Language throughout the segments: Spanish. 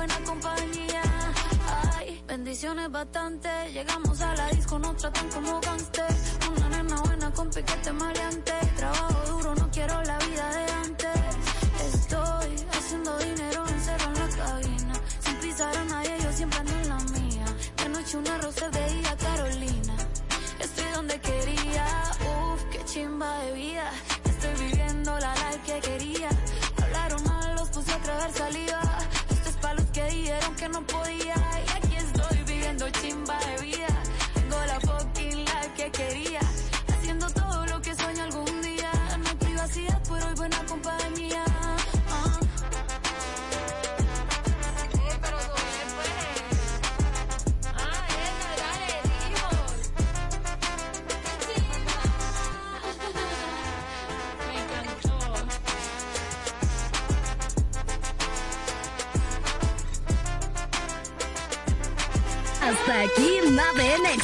buena compañía. Ay, bendiciones bastante. Llegamos a la disco, nos tratan como gangster. Una nena buena con piquete maleante. Trabajo duro, no quiero la vida de antes. Estoy haciendo dinero encerro en la cabina. Sin pisar a nadie, yo siempre ando en la mía. De noche una rosa de día Carolina. Estoy donde quería, uff, qué chimba de vida. Estoy viviendo la life que quería. Hablaron mal, los puse a tragar saliva. Que no podía.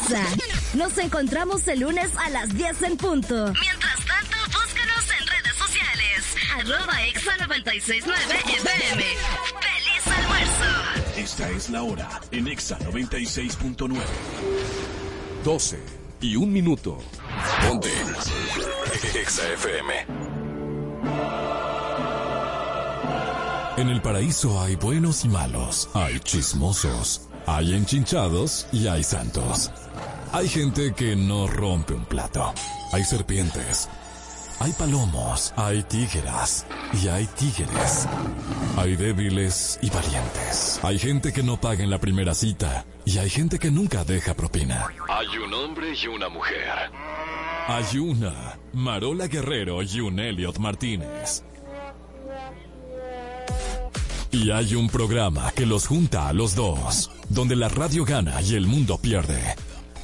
Exa. Nos encontramos el lunes a las 10 en punto. Mientras tanto, búscanos en redes sociales. Arroba Exa 969 FM. ¡Feliz almuerzo! Esta es la hora en Exa 96.9. 12 y un minuto. Ponte. Exa FM. En el paraíso hay buenos y malos, hay chismosos, hay enchinchados y hay santos. Hay gente que no rompe un plato. Hay serpientes. Hay palomos, hay tígeras y hay tigres. Hay débiles y valientes. Hay gente que no paga en la primera cita y hay gente que nunca deja propina. Hay un hombre y una mujer. Hay una Marola Guerrero y un Elliot Martínez. Y hay un programa que los junta a los dos, donde la radio gana y el mundo pierde.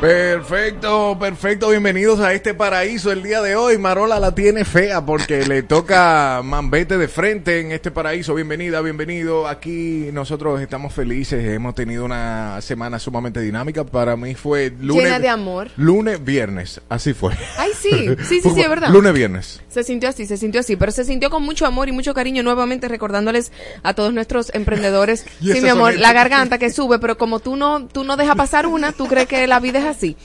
Perfecto, perfecto. Bienvenidos a este paraíso el día de hoy. Marola la tiene fea porque le toca mambete de frente en este paraíso. Bienvenida, bienvenido. Aquí nosotros estamos felices. Hemos tenido una semana sumamente dinámica. Para mí fue lunes. Llena de amor. Lunes, viernes. Así fue. Ay, sí, sí, sí, sí, es verdad. Lunes, viernes. Se sintió así, se sintió así, pero se sintió con mucho amor y mucho cariño, nuevamente recordándoles a todos nuestros emprendedores. Sí, mi amor, la garganta que sube, pero como tú no, tú no dejas pasar una, tú crees que la vida es así.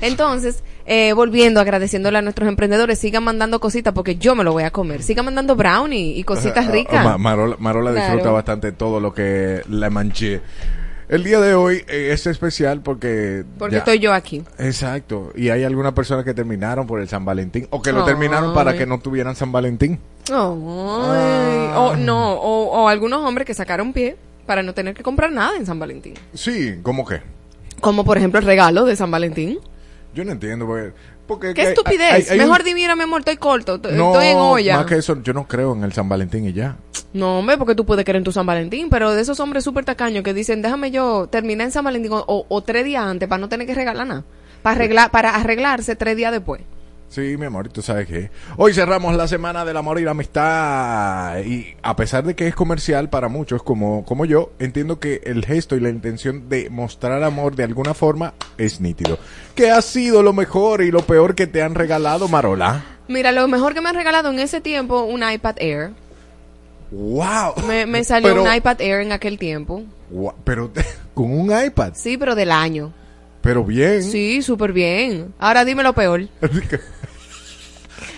Entonces, eh, volviendo, agradeciéndole a nuestros emprendedores, sigan mandando cositas porque yo me lo voy a comer. Sigan mandando brownie y cositas Ah, ricas. Ma- Marola, Marola Claro. disfruta bastante todo lo que le manché. El día de hoy eh, es especial porque... Porque ya- estoy yo aquí. Exacto. Y hay algunas personas que terminaron por el San Valentín o que lo terminaron para que no tuvieran San Valentín. Ay, O no, o, o algunos hombres que sacaron pie para no tener que comprar nada en San Valentín. Sí, ¿cómo que? Como por ejemplo el regalo de San Valentín. Yo no entiendo porque... porque Qué estupidez. hay- hay un- Mejor di, mira, mi amor, estoy corto, estoy No, estoy en olla. más que eso, yo no creo en el San Valentín y ya. No, hombre, porque tú puedes querer en tu San Valentín, pero de esos hombres súper tacaños que dicen, déjame yo terminar en San Valentín o, o- o tres días antes para no tener que regalar nada. Para, arreglar, para arreglarse tres días después. Sí, mi amor, tú sabes que hoy cerramos la semana del amor y la amistad y a pesar de que es comercial para muchos como, como yo, entiendo que el gesto y la intención de mostrar amor de alguna forma es nítido. ¿Qué ha sido lo mejor y lo peor que te han regalado, Marola? Mira, lo mejor que me han regalado en ese tiempo, un iPad Air. ¡Wow! Me, me salió Pero- un iPad Air en aquel tiempo. Pero con un iPad, Sí, pero del año. pero bien. Sí, súper bien. Ahora dime lo peor.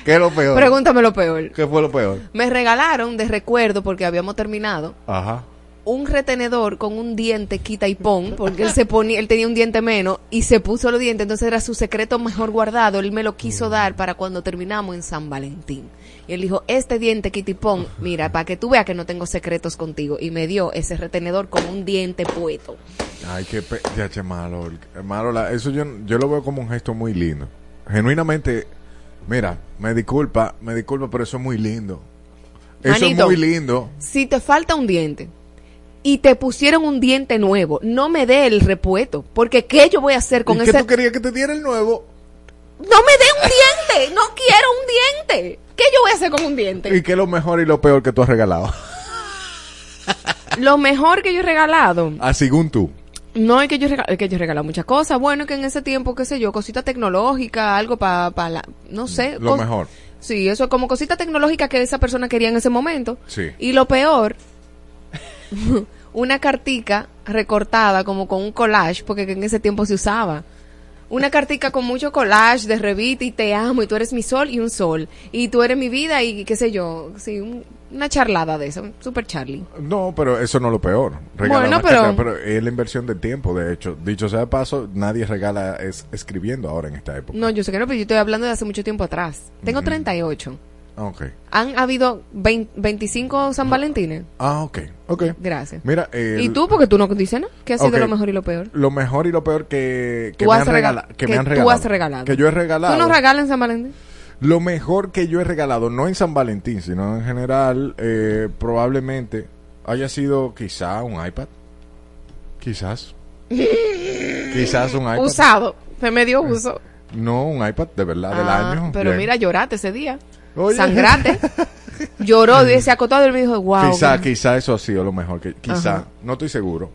¿Qué es lo peor? Pregúntame lo peor. ¿Qué fue lo peor? Me regalaron de recuerdo, porque habíamos terminado, Ajá. un retenedor con un diente quita y pon, porque él se ponía, él tenía un diente menos y se puso los dientes, entonces era su secreto mejor guardado, él me lo quiso dar para cuando terminamos en San Valentín. Y él dijo, este diente pon, mira, para que tú veas que no tengo secretos contigo. Y me dio ese retenedor con un diente puesto. Ay, qué pe... ya, che, malo. Marola, eso yo, yo lo veo como un gesto muy lindo. Genuinamente, mira, me disculpa, me disculpa, pero eso es muy lindo. Eso Manito, es muy lindo. Si te falta un diente y te pusieron un diente nuevo, no me dé el repuesto, porque ¿qué yo voy a hacer con ¿Y ese? qué tú querías que te diera el nuevo? No me dé un diente, no quiero un diente. ¿Qué yo voy a hacer con un diente? ¿Y qué es lo mejor y lo peor que tú has regalado? Lo mejor que yo he regalado, Ah, según tú. No es que yo regalo, es que yo he regalado muchas cosas. Bueno, que en ese tiempo, qué sé yo, cositas tecnológicas, algo para la, no sé. Lo mejor. Sí, eso como cosita tecnológica que esa persona quería en ese momento. Sí. Y lo peor, una cartica recortada como con un collage, porque en ese tiempo se usaba. Una cartica con mucho collage de revista y te amo y tú eres mi sol y un sol. Y tú eres mi vida y qué sé yo. Sí, un- una charlada de eso. Super Charlie. No, pero eso no es lo peor. Regalar Bueno, pero- carta, pero es la inversión del tiempo, de hecho. Dicho sea de paso, nadie regala es, escribiendo ahora en esta época. No, yo sé que no, pero yo estoy hablando de hace mucho tiempo atrás. Tengo 38. Han habido 20 25 San Valentines. Ah, ok. Ok. Gracias. Mira, ¿Y tú? Porque tú no dices nada. ¿Qué ha sido lo mejor y lo peor? Lo mejor y lo peor que, que Tú me han regal- regalado. Que, que me han tú regalado. has regalado. Que yo he regalado. ¿Tú no regalas en San Valentín? Lo mejor que yo he regalado, no en San Valentín, sino en general, eh, probablemente haya sido quizá un iPad. Quizás. quizás un iPad. Usado. Se me dio uso. No, un iPad de verdad del Ah, año. Pero Bien. mira, lloraste ese día. Oye. Sangrate. Lloró y se acotó y me dijo, wow. Quizá, quizá eso ha sido lo mejor. Que, quizá, Ajá. no estoy seguro.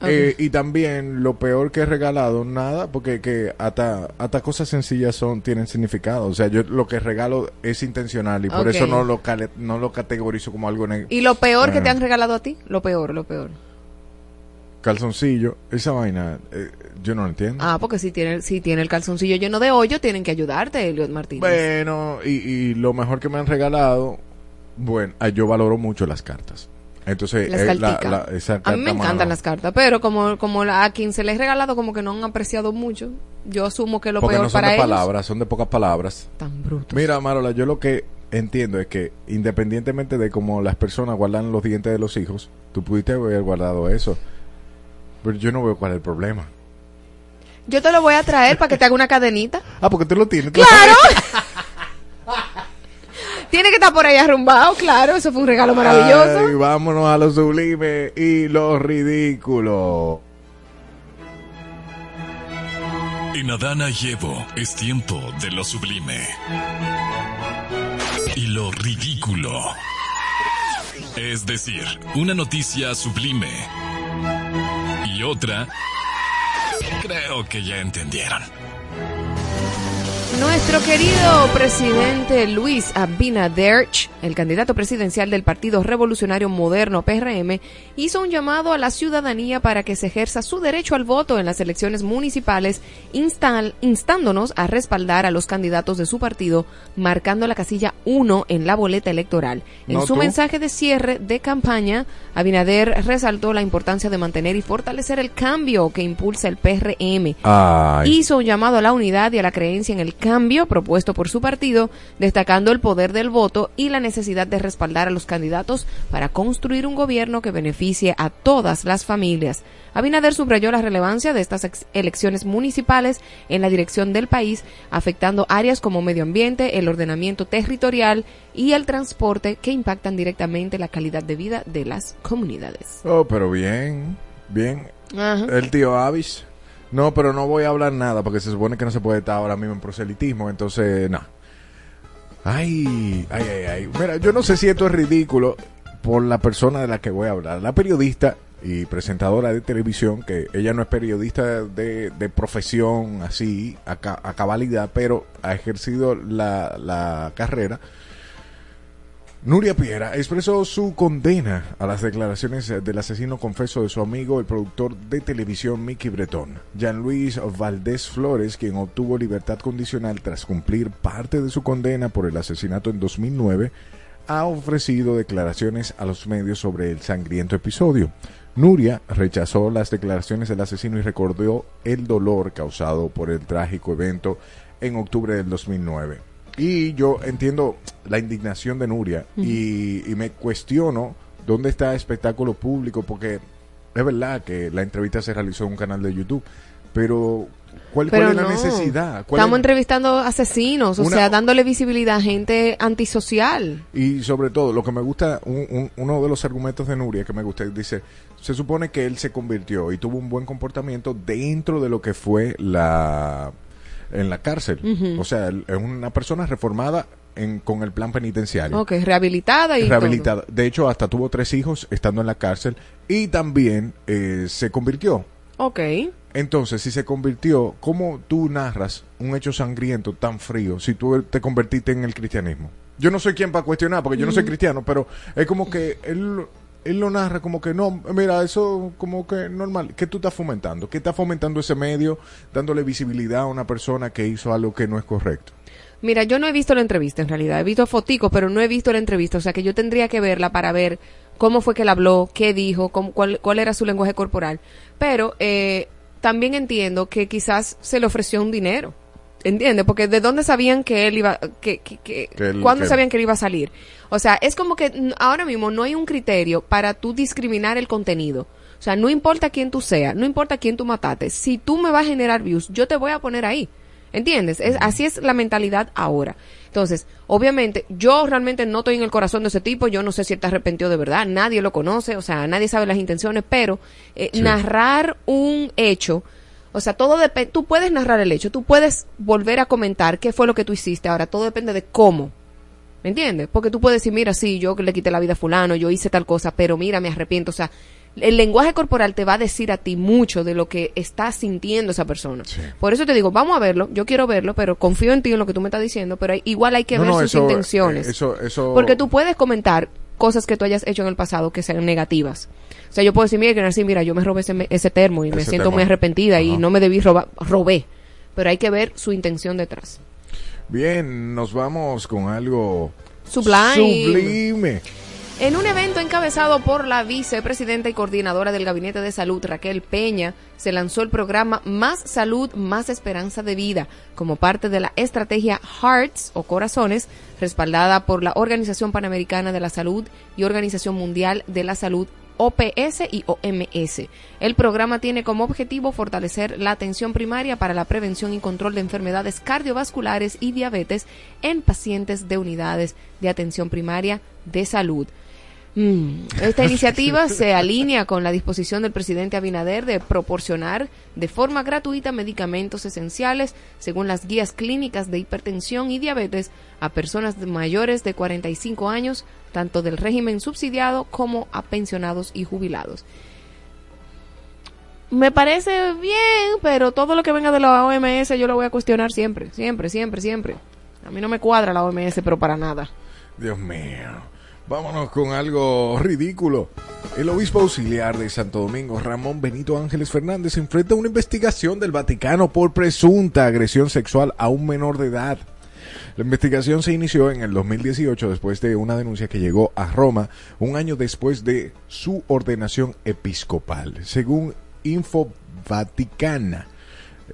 Eh, y también lo peor que he regalado, nada, porque que hasta, hasta cosas sencillas son tienen significado. O sea, yo lo que regalo es intencional y por eso no lo, cale- no lo categorizo como algo negro. ¿Y lo peor que te han regalado a ti? Lo peor, lo peor. Calzoncillo, esa vaina, eh, yo no lo entiendo. Ah, porque si tiene, si tiene el calzoncillo lleno de hoyo, tienen que ayudarte, Eliot Martínez. Bueno, y, y lo mejor que me han regalado, bueno, ah, yo valoro mucho las cartas. Entonces, Las eh, la- la- esa a mí me encantan mano, las cartas, pero como, como la- a quien se les he regalado como que no han apreciado mucho, yo asumo que lo Porque peor no son para de ellos... palabras, son de pocas palabras. Tan brutos. Mira, Marola, yo lo que entiendo es que independientemente de cómo las personas guardan los dientes de los hijos, tú pudiste haber guardado eso. Pero yo no veo cuál es el problema. Yo te lo voy a traer para que te haga una cadenita. Ah, porque tú lo tienes. tú ¡Claro! Tiene que estar por ahí arrumbado, claro. Eso fue un regalo maravilloso. Ay, vámonos a lo sublime y lo ridículo. En Adana y Evo es tiempo de lo sublime. Y lo ridículo. Es decir, una noticia sublime. Y otra... Creo que ya entendieron. Nuestro querido presidente Luis Abinader, el candidato presidencial del Partido Revolucionario Moderno PRM, hizo un llamado a la ciudadanía para que se ejerza su derecho al voto en las elecciones municipales, instándonos a respaldar a los candidatos de su partido, marcando la casilla 1 en la boleta electoral. En No su tú. mensaje de cierre de campaña, Abinader resaltó la importancia de mantener y fortalecer el cambio que impulsa el PRM Ay. hizo un llamado a la unidad y a la creencia en el cambio propuesto por su partido, destacando el poder del voto y la necesidad de respaldar a los candidatos para construir un gobierno que beneficie a todas las familias. Abinader subrayó la relevancia de estas elecciones municipales en la dirección del país, afectando áreas como medio ambiente, el ordenamiento territorial y el transporte que impactan directamente la calidad de vida de las comunidades. Oh, pero bien, bien. Ajá. El tío Avis. No, pero no voy a hablar nada porque se supone que no se puede estar ahora mismo en proselitismo, entonces, no. Ay, ay, ay, ay. Mira, yo no sé si esto es ridículo por la persona de la que voy a hablar. La periodista y presentadora de televisión, que ella no es periodista de, de profesión así, a, a cabalidad, pero ha ejercido la, la carrera. Nuria Piera expresó su condena a las declaraciones del asesino confeso de su amigo, el productor de televisión Mickey Bretón, Jean-Louis Valdés Flores, quien obtuvo libertad condicional tras cumplir parte de su condena por el asesinato en 2009, ha ofrecido declaraciones a los medios sobre el sangriento episodio. Nuria rechazó las declaraciones del asesino y recordó el dolor causado por el trágico evento en octubre del 2009. Y yo entiendo la indignación de Nuria y, y me cuestiono dónde está el espectáculo público, porque es verdad que la entrevista se realizó en un canal de YouTube, pero ¿Cuál, Pero cuál es la necesidad? ¿Cuál Estamos es- entrevistando asesinos, o Una- sea, dándole visibilidad a gente antisocial. Y sobre todo, lo que me gusta, un- un- uno de los argumentos de Nuria que me gusta, dice, se supone que él se convirtió y tuvo un buen comportamiento dentro de lo que fue la en la cárcel. O sea, es una persona reformada en, con el plan penitenciario. Ok, rehabilitada y Rehabilitada. De hecho, hasta tuvo tres hijos estando en la cárcel y también eh, se convirtió. Ok. Entonces, si se convirtió, ¿cómo tú narras un hecho sangriento tan frío si tú te convertiste en el cristianismo? Yo no soy quien para cuestionar, porque yo no soy cristiano, pero es como que él, él lo narra como que no, mira, eso como que normal. ¿Qué tú estás fomentando? ¿Qué está fomentando ese medio dándole visibilidad a una persona que hizo algo que no es correcto? Mira, yo no he visto la entrevista en realidad, he visto foticos, pero no he visto la entrevista, o sea que yo tendría que verla para ver cómo fue que él habló, qué dijo, cuál, cuál era su lenguaje corporal. Pero eh, también entiendo que quizás se le ofreció un dinero, ¿entiendes? Porque de dónde sabían que él iba, que, que, que- Que él- cuándo sabían que él iba a salir. O sea, es como que ahora mismo no hay un criterio para tú discriminar el contenido. O sea, no importa quién tú seas, no importa quién tú mataste, si tú me vas a generar views, yo te voy a poner ahí. ¿Entiendes? Es, así es la mentalidad ahora. Entonces, obviamente, yo realmente no estoy en el corazón de ese tipo, yo no sé si él está arrepentido de verdad, nadie lo conoce, o sea, nadie sabe las intenciones, pero eh, Sí. narrar un hecho, o sea, todo depende, tú puedes narrar el hecho, tú puedes volver a comentar qué fue lo que tú hiciste, ahora todo depende de cómo. ¿Me entiendes? Porque tú puedes decir, mira, sí, yo le quité la vida a fulano, yo hice tal cosa, pero mira, me arrepiento. O sea, el lenguaje corporal te va a decir a ti mucho de lo que está sintiendo esa persona. Sí. Por eso te digo, vamos a verlo, yo quiero verlo, pero confío en ti en lo que tú me estás diciendo, pero hay- igual hay que No, ver no, sus eso, intenciones. eh, eso, eso... Porque tú puedes comentar cosas que tú hayas hecho en el pasado que sean negativas. O sea, yo puedo decir, mira, que así, mira, yo me robé ese, ese termo y me siento termo. muy arrepentida y no me debí robar, robé. Pero hay que ver su intención detrás. Bien, nos vamos con algo... Sublime. Sublime. En un evento encabezado por la vicepresidenta y coordinadora del Gabinete de Salud, Raquel Peña, se lanzó el programa Más Salud, Más Esperanza de Vida, como parte de la estrategia Hearts o Corazones, respaldada por la Organización Panamericana de la Salud y Organización Mundial de la Salud, OPS y OMS. El programa tiene como objetivo fortalecer la atención primaria para la prevención y control de enfermedades cardiovasculares y diabetes en pacientes de unidades de atención primaria de salud. Mm, Esta iniciativa se alinea con la disposición del presidente Abinader de proporcionar de forma gratuita medicamentos esenciales según las guías clínicas de hipertensión y diabetes a personas mayores de 45 años, tanto del régimen subsidiado como a pensionados y jubilados. Me parece bien, pero todo lo que venga de la OMS yo lo voy a cuestionar siempre, siempre, siempre, siempre. A mí no me cuadra la OMS, pero para nada. Dios mío. Vámonos con algo ridículo. El obispo auxiliar de Santo Domingo, Ramón Benito Ángeles Fernández, enfrenta una investigación del Vaticano por presunta agresión sexual a un menor de edad. La investigación se inició en el 2018 después de una denuncia que llegó a Roma un año después de su ordenación episcopal. Según Info Vaticana,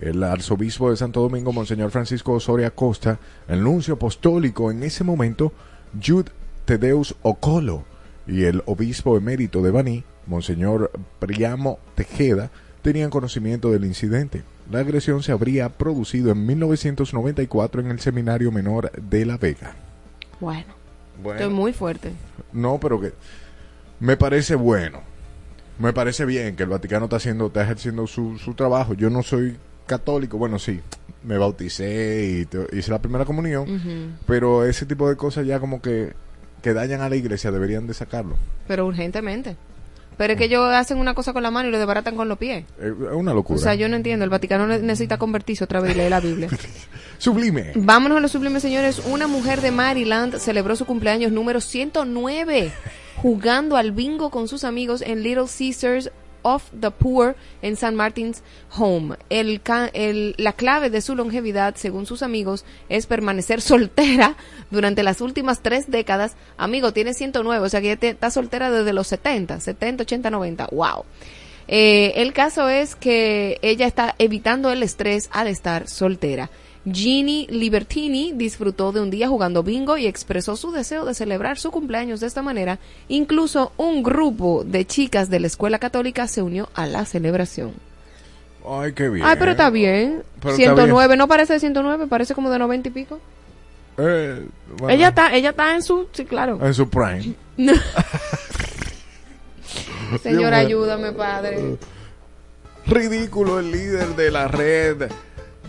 el arzobispo de Santo Domingo, Monseñor Francisco Osoria Costa, el nuncio apostólico en ese momento, Jude Tedeus Ocolo, y el obispo emérito de Baní, Monseñor Priamo Tejeda, tenían conocimiento del incidente. La agresión se habría producido en 1994 en el Seminario Menor de La Vega. Bueno, Bueno, estoy muy fuerte. no, pero que me parece bueno. Me parece bien que el Vaticano está haciendo, está ejerciendo su, su trabajo. Yo no soy católico, bueno, sí, me bauticé y te- hice la primera comunión, pero ese tipo de cosas ya como que, que dañan a la iglesia deberían de sacarlo. Pero urgentemente. Pero es que ellos hacen una cosa con la mano y lo desbaratan con los pies. Es es una locura. O sea, yo no entiendo. El Vaticano ne- necesita convertirse otra vez y leer la Biblia. Sublime. Vámonos a los sublimes, señores. Una mujer de Maryland celebró su cumpleaños número 109 jugando al bingo con sus amigos en Little Caesars of the Poor en San Martin's Home. La clave de su longevidad, según sus amigos, es permanecer soltera durante las últimas tres décadas. Amigo, tiene 109, o sea que está soltera desde los 70, 70, 80, 90. ¡Wow! Eh, el caso es que ella está evitando el estrés al estar soltera. Ginny Libertini disfrutó de un día jugando bingo y expresó su deseo de celebrar su cumpleaños de esta manera. Incluso un grupo de chicas de la escuela católica se unió a la celebración. Ay, qué bien. Ay, pero está bien. Pero está 109, no parece de 109, parece como de 90 y pico. Eh, bueno, Ella está, ella está en su, sí, claro. En su prime. Mío. ayúdame, padre. Ridículo el líder de la red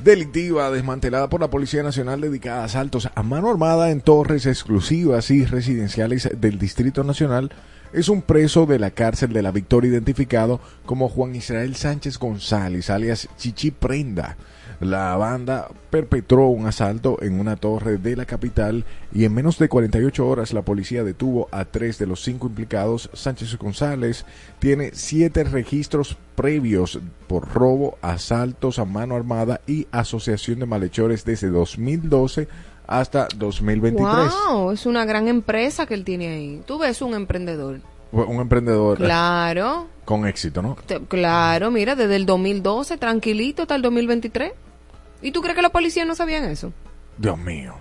delictiva desmantelada por la Policía Nacional dedicada a asaltos a mano armada en torres exclusivas y residenciales del Distrito Nacional es un preso de la cárcel de la Victoria identificado como Juan Israel Sánchez González, alias Chichi Prenda. La banda perpetró un asalto en una torre de la capital y en menos de 48 horas la policía detuvo a tres de los cinco implicados. Sánchez González tiene siete registros previos por robo, asaltos a mano armada y asociación de malhechores desde 2012 hasta 2023. Wow, es una gran empresa que él tiene ahí. Tú ves un emprendedor. Un emprendedor Claro, con éxito, ¿no? claro, mira, desde el 2012, tranquilito, hasta el 2023. ¿Y tú crees que los policías no sabían eso? Dios mío.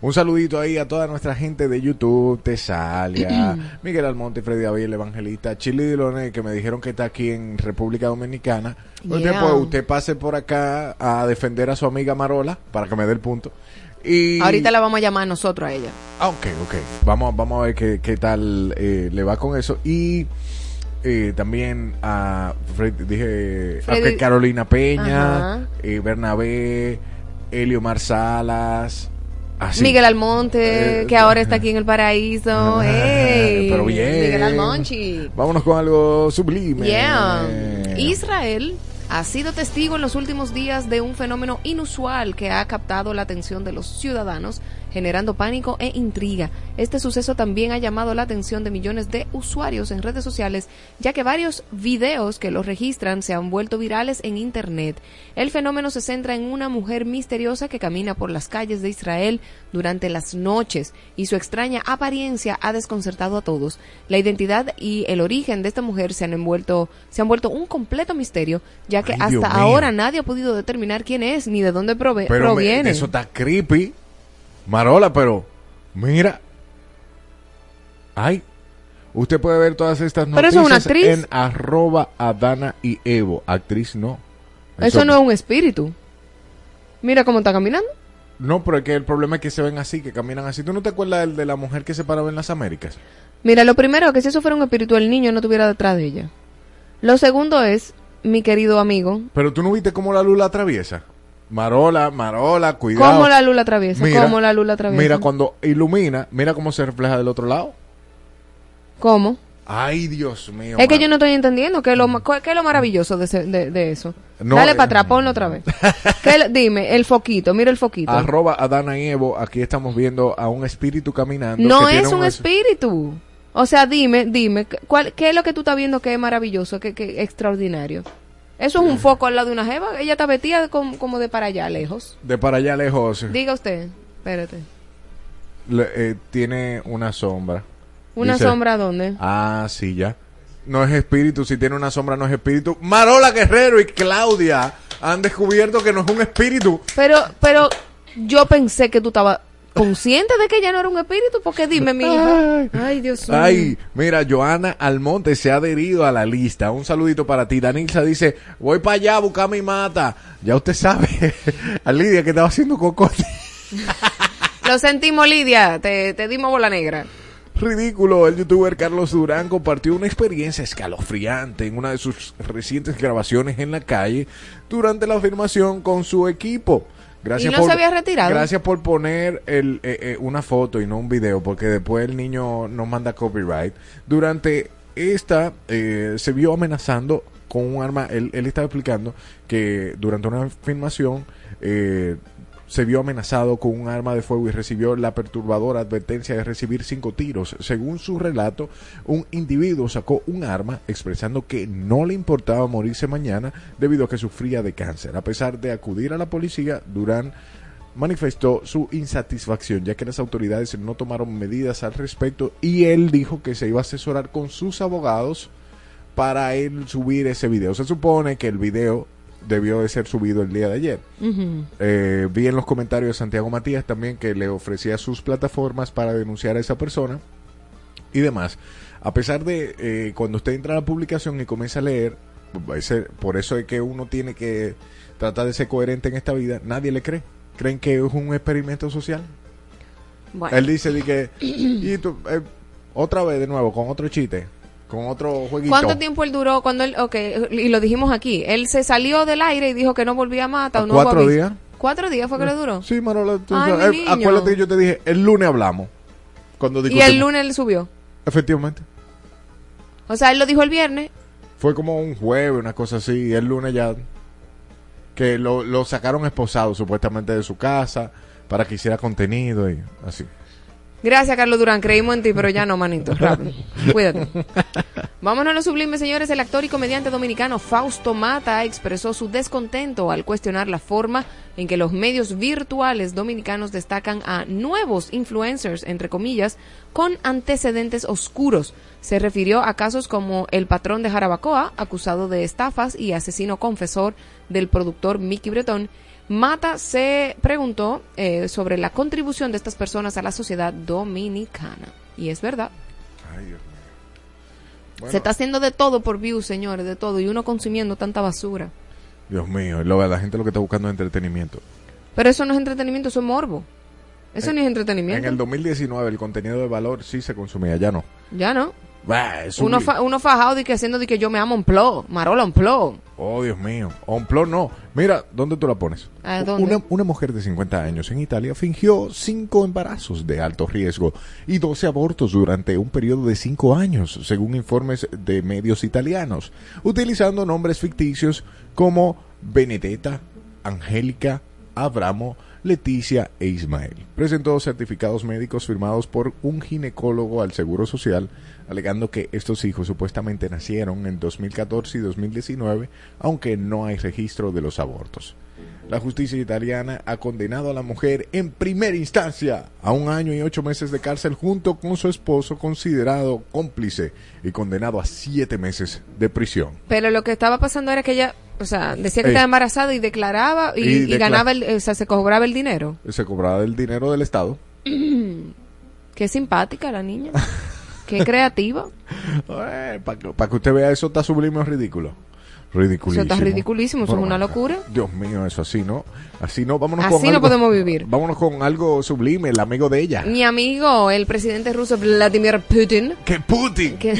Un saludito ahí a toda nuestra gente de YouTube, Tesalia, Miguel Almonte, Freddy Abel, Evangelista, Chili Diloné, que me dijeron que está aquí en República Dominicana. Yeah. pues, usted pase por acá a defender a su amiga Marola, para que me dé el punto. Y... Ahorita la vamos a llamar nosotros a ella. Ah, ok, ok. Vamos, vamos a ver qué, qué tal eh, le va con eso. Y eh, también a Fred- dije a Carolina Peña, eh, Bernabé, Elio Marsalas. así. Miguel Almonte, Eh, que ahora está aquí en el paraíso. ¡Ey! pero bien. Miguel Almonchi. Vámonos con algo sublime. Yeah. Israel ha sido testigo en los últimos días de un fenómeno inusual que ha captado la atención de los ciudadanos, generando pánico e intriga. Este suceso también ha llamado la atención de millones de usuarios en redes sociales, ya que varios videos que los registran se han vuelto virales en Internet. El fenómeno se centra en una mujer misteriosa que camina por las calles de Israel durante las noches y su extraña apariencia ha desconcertado a todos. La identidad y el origen de esta mujer se han envuelto, se han vuelto un completo misterio, ya que Ay, hasta ahora nadie ha podido determinar quién es ni de dónde prove- Pero me- proviene. eso está creepy. Marola, pero mira. Ay. Usted puede ver todas estas Pero noticias eso es una actriz. en arroba Adana y Evo. Actriz no. Eso no es un espíritu. Mira cómo está caminando. No, pero es que el problema es que se ven así, que caminan así. ¿Tú no te acuerdas del de la mujer que se paraba en las Américas? Mira, lo primero que si eso fuera un espíritu, el niño no estuviera detrás de ella. Lo segundo es, mi querido amigo, Pero tú no viste cómo la luz la atraviesa. Marola, Marola, cuidado. ¿cómo la luz la atraviesa? Mira, ¿Cómo la luz la atraviesa? Mira, cuando ilumina, mira cómo se refleja del otro lado. ¿Cómo? Ay, Dios mío. Es que yo no estoy entendiendo qué es lo, ma- qué es lo maravilloso de, ese- de, de eso. No, Dale eh, para atrás, ponlo otra vez. ¿Qué es lo- dime, el foquito, mira el foquito. Arroba Adana y Evo, aquí estamos viendo a un espíritu caminando. no que tiene es un es- espíritu. O sea, dime, dime, ¿cuál, ¿qué es lo que tú estás viendo que es maravilloso, que, que extraordinario? Eso es un foco al lado de una jeva. Ella está vestida como, como de para allá, lejos. De para allá lejos. Diga usted, espérate. le- eh, tiene una sombra. ¿Una Dice- sombra dónde? Ah, sí, ya. No es espíritu, si tiene una sombra no es espíritu. Marola Guerrero y Claudia han descubierto que no es un espíritu. Pero, pero yo pensé que tú estabas consciente de que ella no era un espíritu, porque dime, mi hija. Ay. Ay, Dios mío. Ay, mira, Joana Almonte se ha adherido a la lista. Un saludito para ti. Danilza dice, voy para allá a buscar mi mata. Ya usted sabe, a Lidia que estaba haciendo cocote. Lo sentimos, Lidia. Te, te dimos bola negra. Ridículo, el youtuber Carlos Durán compartió una experiencia escalofriante en una de sus recientes grabaciones en la calle durante la filmación con su equipo. Gracias ¿Y no se había retirado? Gracias por poner el, eh, eh, una foto y no un video, porque después el niño nos manda copyright. Durante esta eh, se vio amenazando con un arma. Él, él estaba explicando que durante una filmación eh, se vio amenazado con un arma de fuego y recibió la perturbadora advertencia de recibir cinco tiros. Según su relato, un individuo sacó un arma expresando que no le importaba morirse mañana debido a que sufría de cáncer. A pesar de acudir a la policía, Durán manifestó su insatisfacción ya que las autoridades no tomaron medidas al respecto y él dijo que se iba a asesorar con sus abogados para él subir ese video. Se supone que el video debió de ser subido el día de ayer. Eh, vi en los comentarios de Santiago Matías también que le ofrecía sus plataformas para denunciar a esa persona y demás. A pesar de eh, cuando usted entra a la publicación y comienza a leer, por eso es que uno tiene que tratar de ser coherente en esta vida. Nadie le cree. Creen que es un experimento social. Bueno, Él dice de que y tú, eh, otra vez de nuevo con otro chiste, con otro jueguito. ¿cuánto tiempo él duró cuando él, ok, y lo dijimos aquí, él se salió del aire y dijo que no volvía más hasta ¿A un nuevo cuatro días? ¿Cuatro días fue que le duró? Sí, Marola, tú Ay, eh, niño. acuérdate que yo te dije, el lunes hablamos. Cuando Y el lunes él subió. Efectivamente. O sea, él lo dijo el viernes. Fue como un jueves, una cosa así. Y el lunes ya. Que lo, lo sacaron esposado supuestamente de su casa para que hiciera contenido y así. Gracias, Carlos Durán. Creímos en ti, pero ya no, manito. Rápido. Cuídate. Vámonos a lo sublime, señores. El actor y comediante dominicano Fausto Mata expresó su descontento al cuestionar la forma en que los medios virtuales dominicanos destacan a nuevos influencers, entre comillas, con antecedentes oscuros. Se refirió a casos como el patrón de Jarabacoa, acusado de estafas y asesino confesor del productor Mickey Bretón, Mata se preguntó eh, sobre la contribución de estas personas a la sociedad dominicana. Y es verdad. Ay, Dios mío. Bueno, Se está haciendo de todo por views, señores, de todo. Y uno consumiendo tanta basura. Dios mío, lo, la gente lo que está buscando es entretenimiento. Pero eso no es entretenimiento, eso es morbo. Eso En- ni es En entretenimiento. el 2019 el contenido de valor sí se consumía, ya no. Ya no. Bah, Uno, un- fa- uno fajado de que haciendo de que yo me amo un plo, marola un plo. Oh, Dios mío. Omplor no. Mira, ¿dónde tú la pones? ¿A dónde? Una, una mujer de 50 años en Italia fingió cinco embarazos de alto riesgo y 12 abortos durante un periodo de cinco años, según informes de medios italianos, utilizando nombres ficticios como Benedetta, Angélica, Abramo, Leticia e Ismael. Presentó certificados médicos firmados por un ginecólogo al Seguro Social, alegando que estos hijos supuestamente nacieron en 2014 y 2019, aunque no hay registro de los abortos. La justicia italiana ha condenado a la mujer en primera instancia a un año y ocho meses de cárcel junto con su esposo considerado cómplice y condenado a siete meses de prisión. Pero lo que estaba pasando era que ella, o sea, decía que Ey. estaba embarazada y declaraba y, Y y decla- ganaba, el, o sea, se cobraba el dinero. Se cobraba el dinero del Estado. Qué simpática la niña. Qué creativa. Para que, pa' que usted vea eso está sublime o ridículo. Ridiculísimo. Eso está ridiculísimo, eso es una locura. Dios mío, eso así no. Así no, vámonos Así con no algo- podemos vivir. Vámonos con algo sublime, el amigo de ella. Mi amigo, el presidente ruso Vladimir Putin, ¡Que Putin! que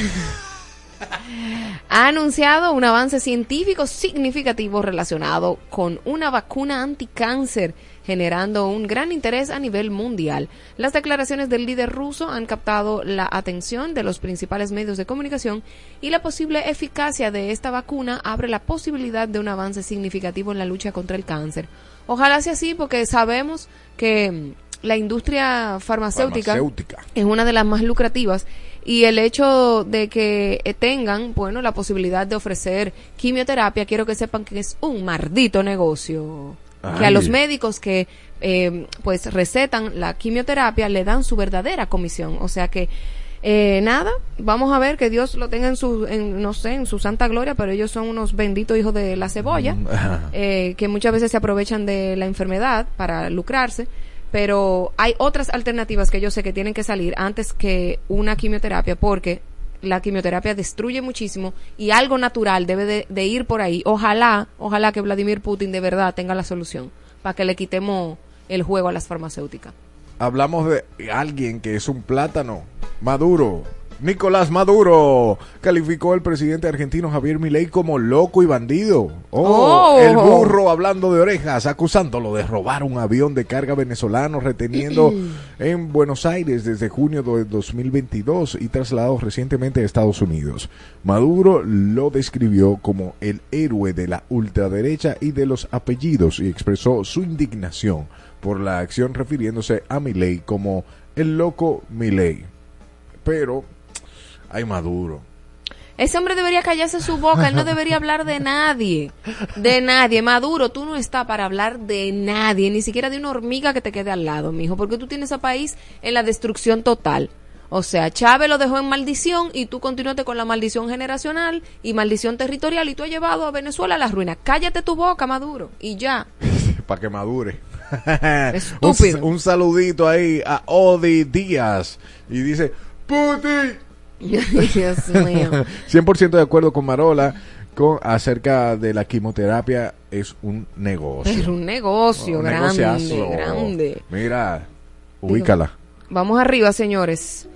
ha anunciado un avance científico significativo relacionado con una vacuna anticáncer, generando un gran interés a nivel mundial. Las declaraciones del líder ruso han captado la atención de los principales medios de comunicación y la posible eficacia de esta vacuna abre la posibilidad de un avance significativo en la lucha contra el cáncer. Ojalá sea así porque sabemos que mm, la industria farmacéutica Farmacéutica. es una de las más lucrativas y el hecho de que eh, tengan, bueno, la posibilidad de ofrecer quimioterapia, quiero que sepan que es un maldito negocio. Que a los médicos que eh, pues recetan la quimioterapia le dan su verdadera comisión. O sea que eh, nada, vamos a ver que Dios lo tenga en su, en, no sé, en su santa gloria, pero ellos son unos benditos hijos de la cebolla eh, que muchas veces se aprovechan de la enfermedad para lucrarse, pero hay otras alternativas que yo sé que tienen que salir antes que una quimioterapia, porque la quimioterapia destruye muchísimo y algo natural debe de, ir por ahí. Ojalá, ojalá que Vladimir Putin de verdad tenga la solución para que le quitemos el juego a las farmacéuticas. Hablamos de alguien que es un plátano maduro. Nicolás Maduro calificó al presidente argentino Javier Milei como loco y bandido. Oh, Oh. el burro hablando de orejas, acusándolo de robar un avión de carga venezolano reteniendo en Buenos Aires desde junio de 2022 y trasladado recientemente a Estados Unidos. Maduro lo describió como el héroe de la ultraderecha y de los apellidos y expresó su indignación por la acción refiriéndose a Milei como el loco Milei. Pero hay Maduro. Ese hombre debería callarse su boca, él no debería hablar de nadie, de nadie. Maduro, tú no estás para hablar de nadie, ni siquiera de una hormiga que te quede al lado, mijo, porque tú tienes a país en la destrucción total. O sea, Chávez lo dejó en maldición y tú continuaste con la maldición generacional y maldición territorial y tú has llevado a Venezuela a la ruina. Cállate tu boca, Maduro, y ya. Para que madure. Estúpido. un, un saludito ahí a Odi Díaz. Y dice, Putin. Dios mío. 100% de acuerdo con Marola. con, acerca de la quimioterapia es un negocio. Es un negocio Un grande, negociazo. grande. Mira, ubícala. Vamos arriba, señores.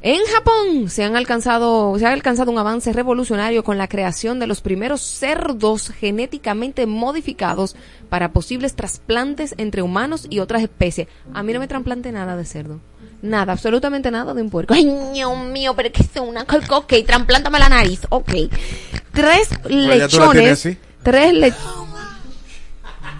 En Japón se han alcanzado, se ha alcanzado un avance revolucionario con la creación de los primeros cerdos genéticamente modificados para posibles trasplantes entre humanos y otras especies. A mí no me trasplante nada de cerdo. Nada, absolutamente nada de un puerco. Ay, Dios mío, pero que es una calco. Ok, trasplántame la nariz. Ok. Tres tienes lechones. Tres lechones.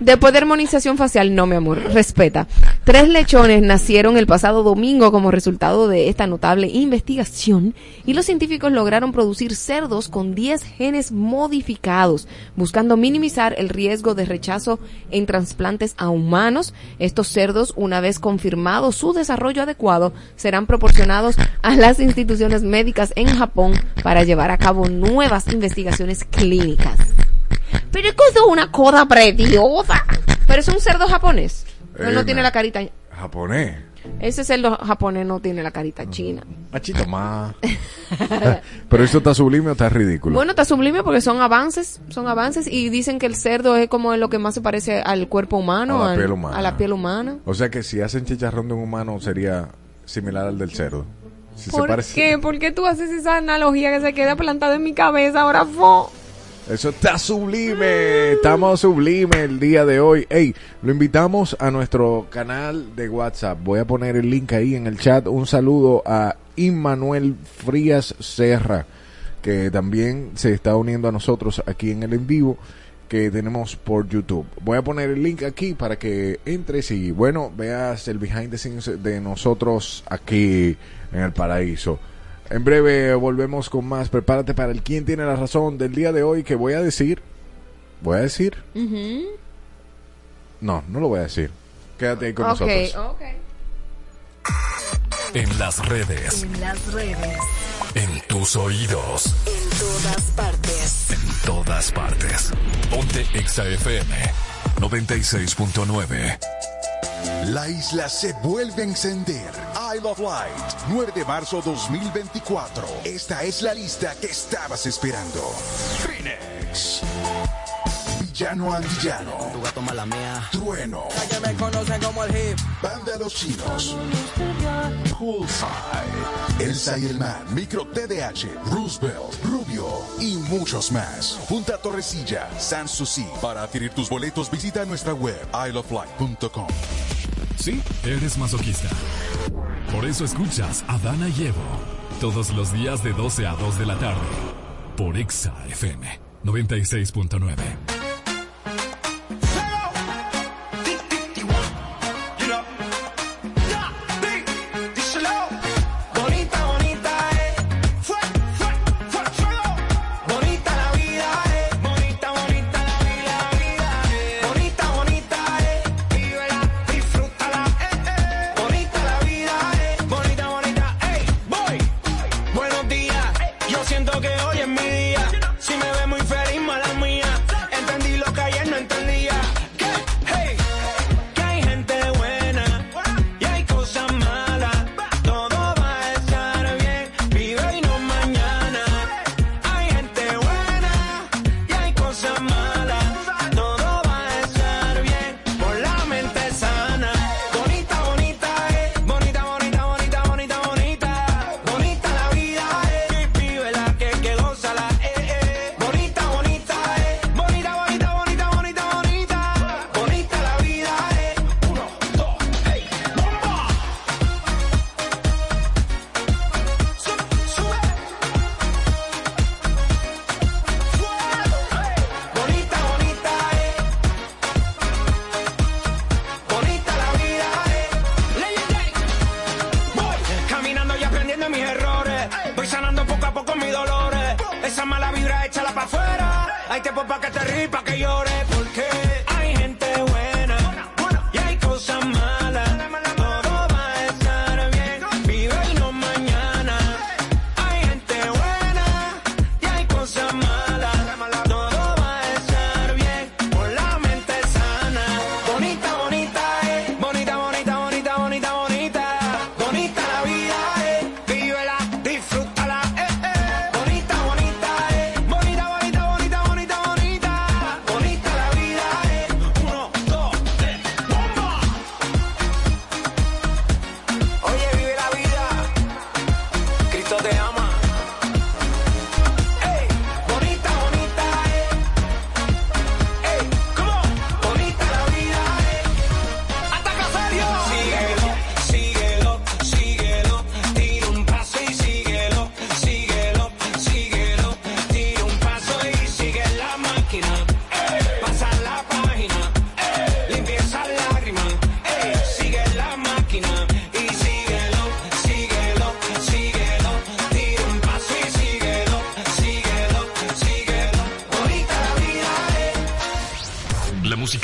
Después de armonización facial, no, mi amor, respeta. Tres lechones nacieron el pasado domingo como resultado de esta notable investigación y los científicos lograron producir cerdos con 10 genes modificados, buscando minimizar el riesgo de rechazo en trasplantes a humanos. Estos cerdos, una vez confirmado su desarrollo adecuado, serán proporcionados a las instituciones médicas en Japón para llevar a cabo nuevas investigaciones clínicas. Pero es que eso es una coda preciosa. Pero es un cerdo japonés. Pero Eh, no tiene la carita. Japonés. Ese cerdo japonés no tiene la carita china. Machito más. Pero esto está sublime o está ridículo. Bueno, está sublime porque son avances, son avances y dicen que el cerdo es como lo que más se parece al cuerpo humano, A la al- piel humana. a la piel humana. O sea que si hacen chicharrón de un humano sería similar al del cerdo. Si se ¿Por parece. qué? ¿Por qué tú haces esa analogía que se queda plantada en mi cabeza ahora, fo? Eso está sublime. Estamos sublime el día de hoy. Ey, lo invitamos a nuestro canal de WhatsApp. Voy a poner el link ahí en el chat. Un saludo a Immanuel Frías Serra, que también se está uniendo a nosotros aquí en el en vivo que tenemos por YouTube. Voy a poner el link aquí para que entres y bueno, veas el behind the scenes de nosotros aquí en el paraíso. En breve volvemos con más. Prepárate para el quién tiene la razón del día de hoy que voy a decir. Voy a decir. No, no lo voy a decir. Quédate ahí con Ok, nosotros. ok. En las redes, En las redes. en tus oídos, En todas partes. en todas partes. Ponte Exa FM 96.9. La isla se vuelve a encender. Isle of Light, 9 de marzo 2024. Esta es la lista que estabas esperando. Phoenix. Villano Antillano. Tu gato mala mía. Trueno. Que me conocen como el hip. Banda Los Chinos. Poolside. Elsa y el Man. Micro TDH. Roosevelt. Rubio. Y muchos más. Punta Torrecilla. San Susi. Para adquirir tus boletos visita nuestra web isleoflight.com. Sí, eres masoquista. Por eso escuchas a Dana y Evo todos los días de 12 a 2 de la tarde por Exa FM 96.9.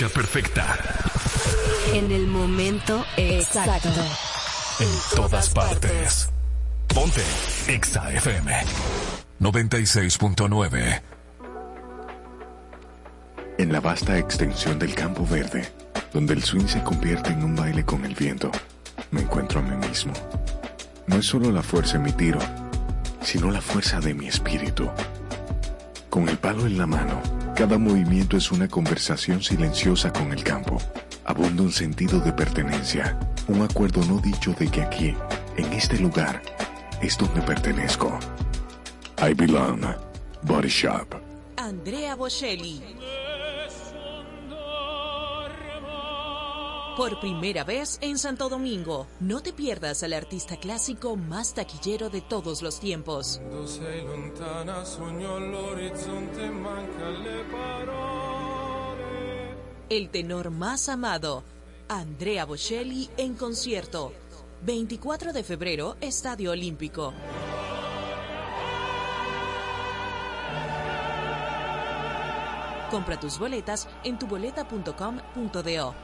perfecta. En el momento exacto. En todas partes. Ponte Exa FM 96.9. En la vasta extensión del campo verde, donde el swing se convierte en un baile con el viento, me encuentro a mí mismo. No es solo la fuerza en mi tiro, sino la fuerza de mi espíritu. Con el palo en la mano, cada movimiento es una conversación silenciosa con el campo. Abunda un sentido de pertenencia, un acuerdo no dicho de que aquí, en este lugar, es donde pertenezco. I belong. Body Shop. Andrea Bocelli. Por primera vez en Santo Domingo, no te pierdas al artista clásico más taquillero de todos los tiempos. El tenor más amado, Andrea Bocelli en concierto. 24 de febrero, Estadio Olímpico. Compra tus boletas en tuboleta.com.do.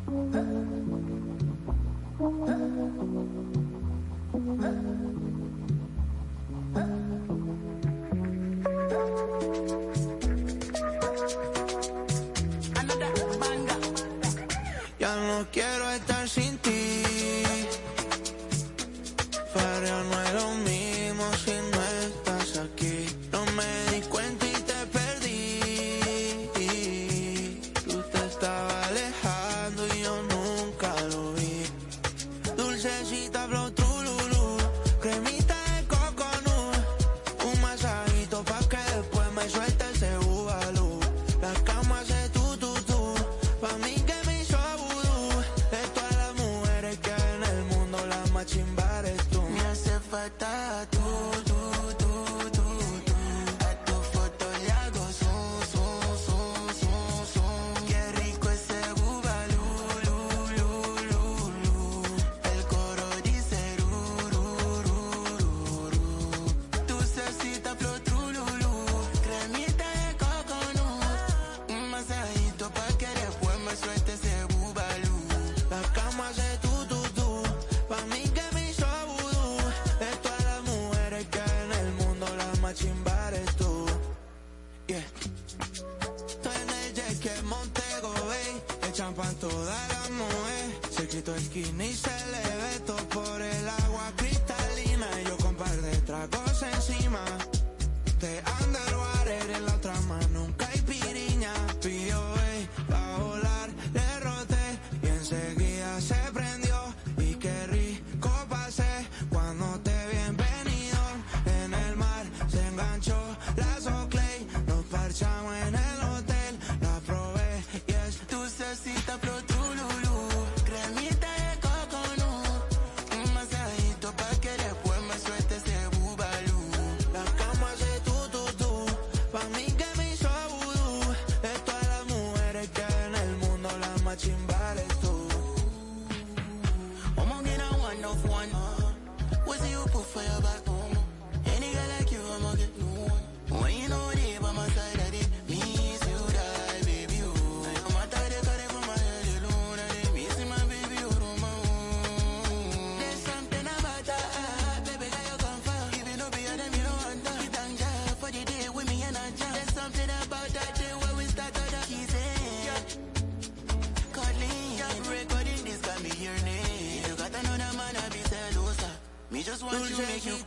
Necesito skinny y fue a We just want you to make you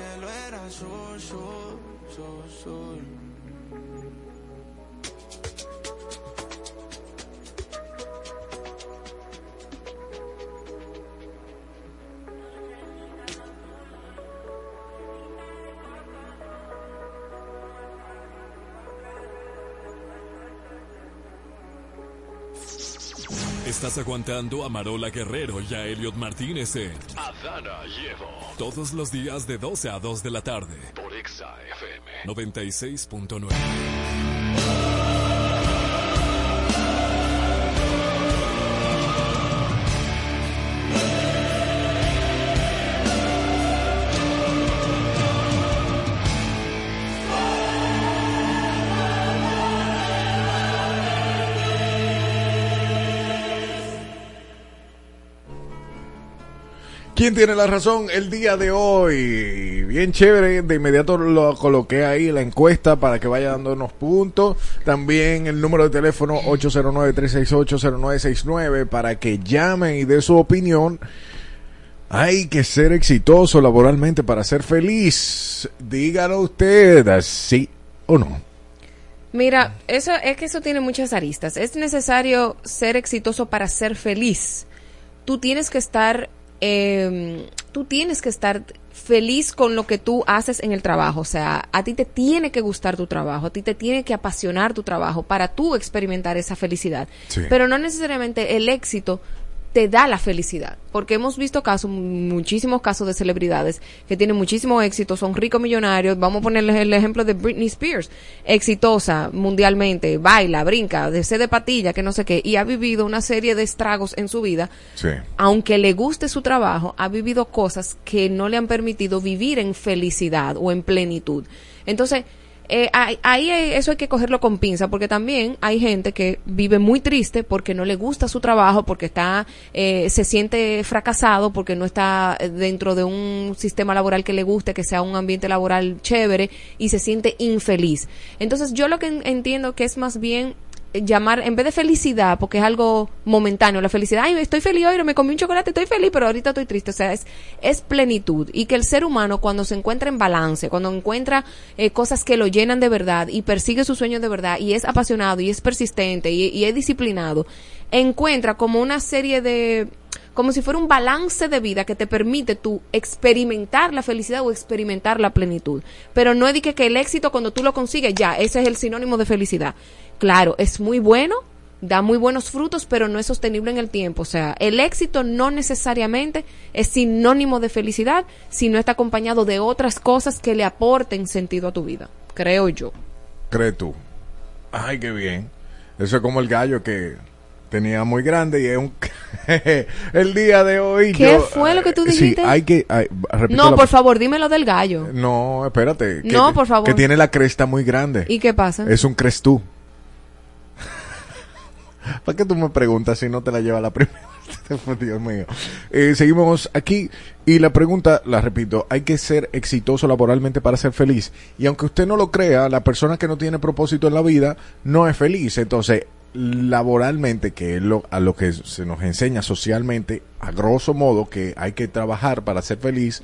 era. Estás aguantando a Marola Guerrero y a Elliot Martínez Llevo. Todos los días de 12 a 2 de la tarde. Por Exa FM 96.9. ¿Quién tiene la razón el día de hoy? Bien chévere, de inmediato lo coloqué ahí la encuesta para que vaya dando unos puntos. También el número de teléfono 809-368-0969 para que llamen y dé su opinión. Hay que ser exitoso laboralmente para ser feliz. Dígalo usted, sí o no. Mira, eso es que eso tiene muchas aristas. Es necesario ser exitoso para ser feliz. Tú tienes que estar, eh, tú tienes que estar feliz con lo que tú haces en el trabajo. O sea, a ti te tiene que gustar tu trabajo, a ti te tiene que apasionar tu trabajo para tú experimentar esa felicidad. Sí. Pero no necesariamente el éxito te da la felicidad. Porque hemos visto casos, muchísimos casos de celebridades que tienen muchísimo éxito, son ricos millonarios. Vamos a ponerles el ejemplo de Britney Spears, exitosa mundialmente, baila, brinca, de de patilla, que no sé qué, y ha vivido una serie de estragos en su vida. Sí. Aunque le guste su trabajo, ha vivido cosas que no le han permitido vivir en felicidad o en plenitud. Entonces, eh, ahí, eso hay que cogerlo con pinza, porque también hay gente que vive muy triste porque no le gusta su trabajo, porque está, eh, se siente fracasado, porque no está eh, dentro de un sistema laboral que le guste, que sea un ambiente laboral chévere y se siente infeliz. Entonces yo lo que en- entiendo que es más bien llamar, en vez de felicidad, porque es algo momentáneo, la felicidad, ay, estoy feliz hoy, me comí un chocolate, estoy feliz, pero ahorita estoy triste, o sea, es, es plenitud. Y que el ser humano, cuando se encuentra en balance, cuando encuentra eh, cosas que lo llenan de verdad y persigue sus sueños de verdad, y es apasionado, y es persistente, y, es disciplinado, encuentra como una serie de como si fuera un balance de vida que te permite tú experimentar la felicidad o experimentar la plenitud. Pero no es que, que el éxito cuando tú lo consigues, ya, ese es el sinónimo de felicidad. Claro, es muy bueno, da muy buenos frutos, pero no es sostenible en el tiempo. O sea, el éxito no necesariamente es sinónimo de felicidad, sino está acompañado de otras cosas que le aporten sentido a tu vida, creo yo. ¿Cree tú? Ay, qué bien. Eso es como el gallo que tenía muy grande y es un... el día de hoy ¿Qué yo- fue lo que tú dijiste? Sí, hay que... No, la- por favor, dímelo del gallo. No, espérate. que- No, por favor. Que tiene la cresta muy grande. ¿Y qué pasa? Es un crestú. ¿Para qué tú me preguntas si no te la lleva la primera? Dios mío. Eh, seguimos aquí y la pregunta, la repito, hay que ser exitoso laboralmente para ser feliz. Y aunque usted no lo crea, la persona que no tiene propósito en la vida no es feliz. Entonces, laboralmente, que es lo, a lo que se nos enseña socialmente, a grosso modo, que hay que trabajar para ser feliz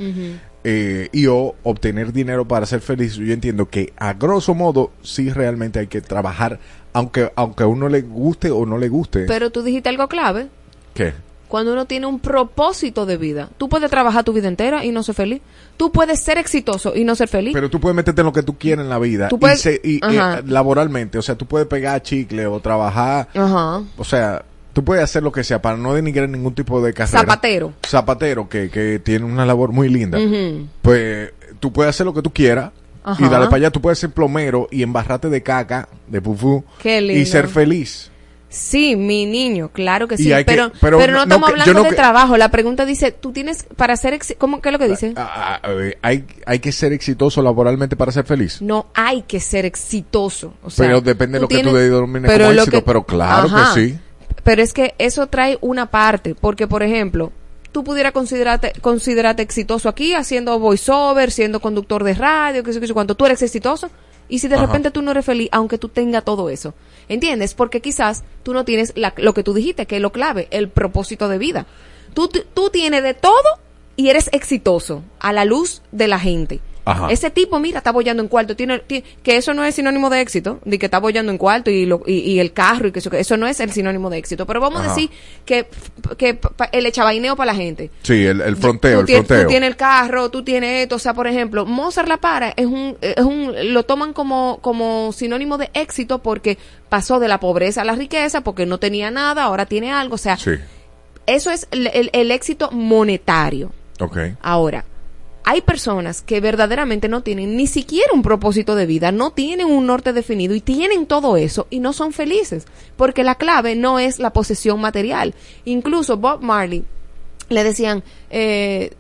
eh, y o obtener dinero para ser feliz, yo entiendo que a grosso modo sí realmente hay que trabajar, aunque, aunque a uno le guste o no le guste. Pero tú dijiste algo clave. ¿Qué? Cuando uno tiene un propósito de vida, tú puedes trabajar tu vida entera y no ser feliz. Tú puedes ser exitoso y no ser feliz. Pero tú puedes meterte en lo que tú quieras en la vida Tú y puedes- se- y, eh, laboralmente, o sea, tú puedes pegar chicle o trabajar, Ajá. o sea, tú puedes hacer lo que sea para no denigrar ningún tipo de carrera. Zapatero. Zapatero, que, que tiene una labor muy linda. Ujú. Pues tú puedes hacer lo que tú quieras Ajá. y darle para allá. Tú puedes ser plomero y embarrarte de caca, de pufú, y ser feliz. Sí, mi niño, claro que sí. que- pero, pero pero, no- estamos que- hablando no de que- trabajo. La pregunta dice, tú tienes para ser... ¿Cómo, ¿Qué es lo que dice? Ah, ah, hay, hay que ser exitoso laboralmente para ser feliz. No hay que ser exitoso. O sea, Pero depende de lo que tú tienes- denomines como éxito, pero claro que sí. Pero es que eso trae una parte, porque por ejemplo, tú pudieras considerarte, considerarte exitoso aquí haciendo voiceover, siendo conductor de radio, que sé, que sé cuánto, tú eres exitoso. Y si de Ajá. repente tú no eres feliz, aunque tú tengas todo eso, ¿entiendes? Porque quizás tú no tienes la- lo que tú dijiste, que es lo clave, el propósito de vida. Tú, tú tienes de todo y eres exitoso a la luz de la gente. Ajá. Ese tipo, mira, está bollando en cuarto. Tiene, ti- que eso no es sinónimo de éxito, de que está bollando en cuarto y, lo, y, y el carro y que eso, que eso no es el sinónimo de éxito. Pero vamos a decir que, que el echabaineo para la gente. Sí, el, el fronteo, tú, el tienes, fronteo. tú tienes el carro, tú tienes esto, o sea, por ejemplo, Mozart La Para es un, es un, lo toman como, como sinónimo de éxito porque pasó de la pobreza a la riqueza, porque no tenía nada, ahora tiene algo, o sea, Sí, eso es el, el- el éxito monetario. ok. Ahora, hay personas que verdaderamente no tienen ni siquiera un propósito de vida, no tienen un norte definido y tienen todo eso y no son felices, porque la clave no es la posesión material. Incluso Bob Marley le decían, eh,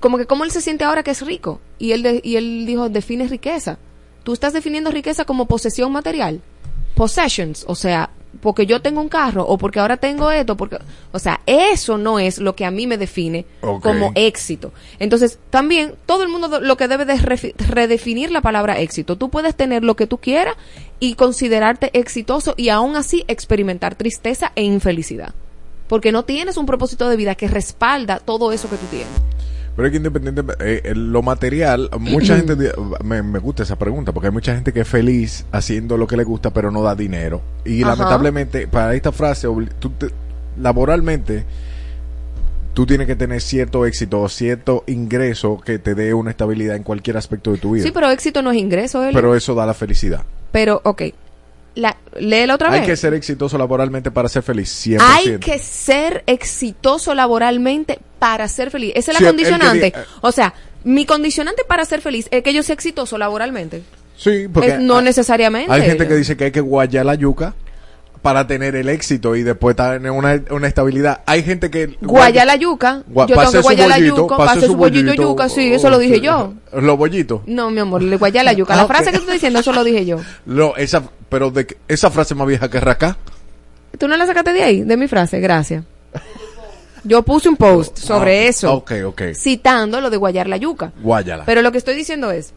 como que cómo él se siente ahora que es rico y él y él dijo define riqueza. Tú estás definiendo riqueza como posesión material, possessions, o sea, porque yo tengo un carro o porque ahora tengo esto, porque, o sea, eso no es lo que a mí me define como éxito. Entonces, también todo el mundo lo que debe de redefinir la palabra éxito. Tú puedes tener lo que tú quieras y considerarte exitoso y aún así experimentar tristeza e infelicidad. Porque no tienes un propósito de vida que respalda todo eso que tú tienes. Pero es que independiente, eh, eh, lo material, mucha gente, me, me gusta esa pregunta, porque hay mucha gente que es feliz haciendo lo que le gusta, pero no da dinero. Y Ajá. lamentablemente, para esta frase, obli- tú te- laboralmente, tú tienes que tener cierto éxito o cierto ingreso que te dé una estabilidad en cualquier aspecto de tu vida. Sí, pero éxito no es ingreso, Eli. Pero eso da la felicidad. Pero, ok. La, léela otra Hay vez. que ser exitoso laboralmente para ser feliz, 100%. Hay que ser exitoso laboralmente para ser feliz. Esa es Sí, la condicionante. diga- O sea, mi condicionante para ser feliz es que yo sea exitoso laboralmente. Sí, porque Es- no hay- necesariamente. Hay gente que dice que hay que guayar la yuca para tener el éxito y después tener una, una estabilidad. Hay gente que... Guaya la yuca. Gua- yo tengo que guayar la yuca. pase su su bollito yuca. Sí, eso lo dije yo. Los bollitos. No, mi amor, le la yuca. La Ah, frase que tú estás diciendo, eso lo dije yo. No, esa, pero de, esa frase más vieja que Racá. ¿Tú no la sacaste de ahí? De mi frase, gracias. Yo puse un post sobre Ah, eso. Ok, ok. Citando lo de guayar la yuca. Guayala. Pero lo que estoy diciendo es,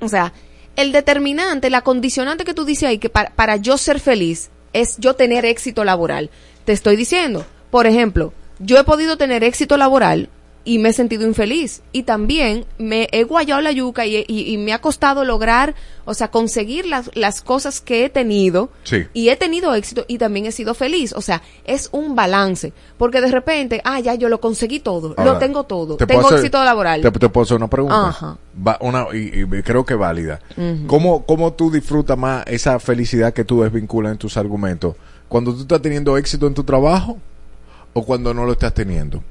o sea, el determinante, la condicionante que tú dices ahí, que para, para yo ser feliz, es yo tener éxito laboral. Te estoy diciendo, por ejemplo, yo he podido tener éxito laboral y me he sentido infeliz. Y también me he guayado la yuca y, y- y me ha costado lograr, o sea, conseguir las, las cosas que he tenido. Sí. Y he tenido éxito y también he sido feliz. O sea, es un balance. Porque de repente, ah, ya yo lo conseguí todo, Ahora, lo tengo todo, ¿te tengo hacer- éxito laboral. Te, te puedo hacer una pregunta. Ajá. Va- una, y, y creo que válida. ¿Cómo, ¿Cómo tú disfrutas más esa felicidad que tú desvinculas en tus argumentos? ¿Cuando tú estás teniendo éxito en tu trabajo o cuando no lo estás teniendo?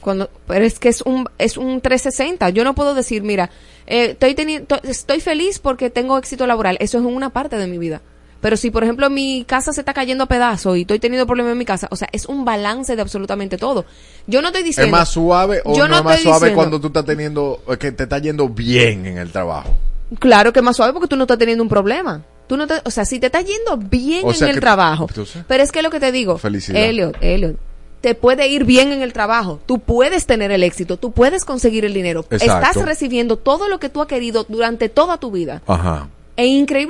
Cuando, pero es que es un, es un 360. Yo no puedo decir, mira, eh, estoy, teniendo, estoy feliz porque tengo éxito laboral. Eso es una parte de mi vida. Pero si, por ejemplo, mi casa se está cayendo a pedazos y estoy teniendo problemas en mi casa, o sea, es un balance de absolutamente todo. Yo no estoy ¿Es diciendo... más suave o Yo no, es más suave diciendo- cuando tú estás teniendo, eh, que te está yendo bien en el trabajo? Claro que es más suave porque tú no estás teniendo un problema. Tú no te- o sea, si te está yendo bien O en el trabajo. pero es que lo que te digo, Felicidad. Elliot, Elliot, te puede ir bien en el trabajo. Tú puedes tener el éxito, tú puedes conseguir el dinero. Exacto. Estás recibiendo todo lo que tú has querido durante toda tu vida. Ajá. E increíble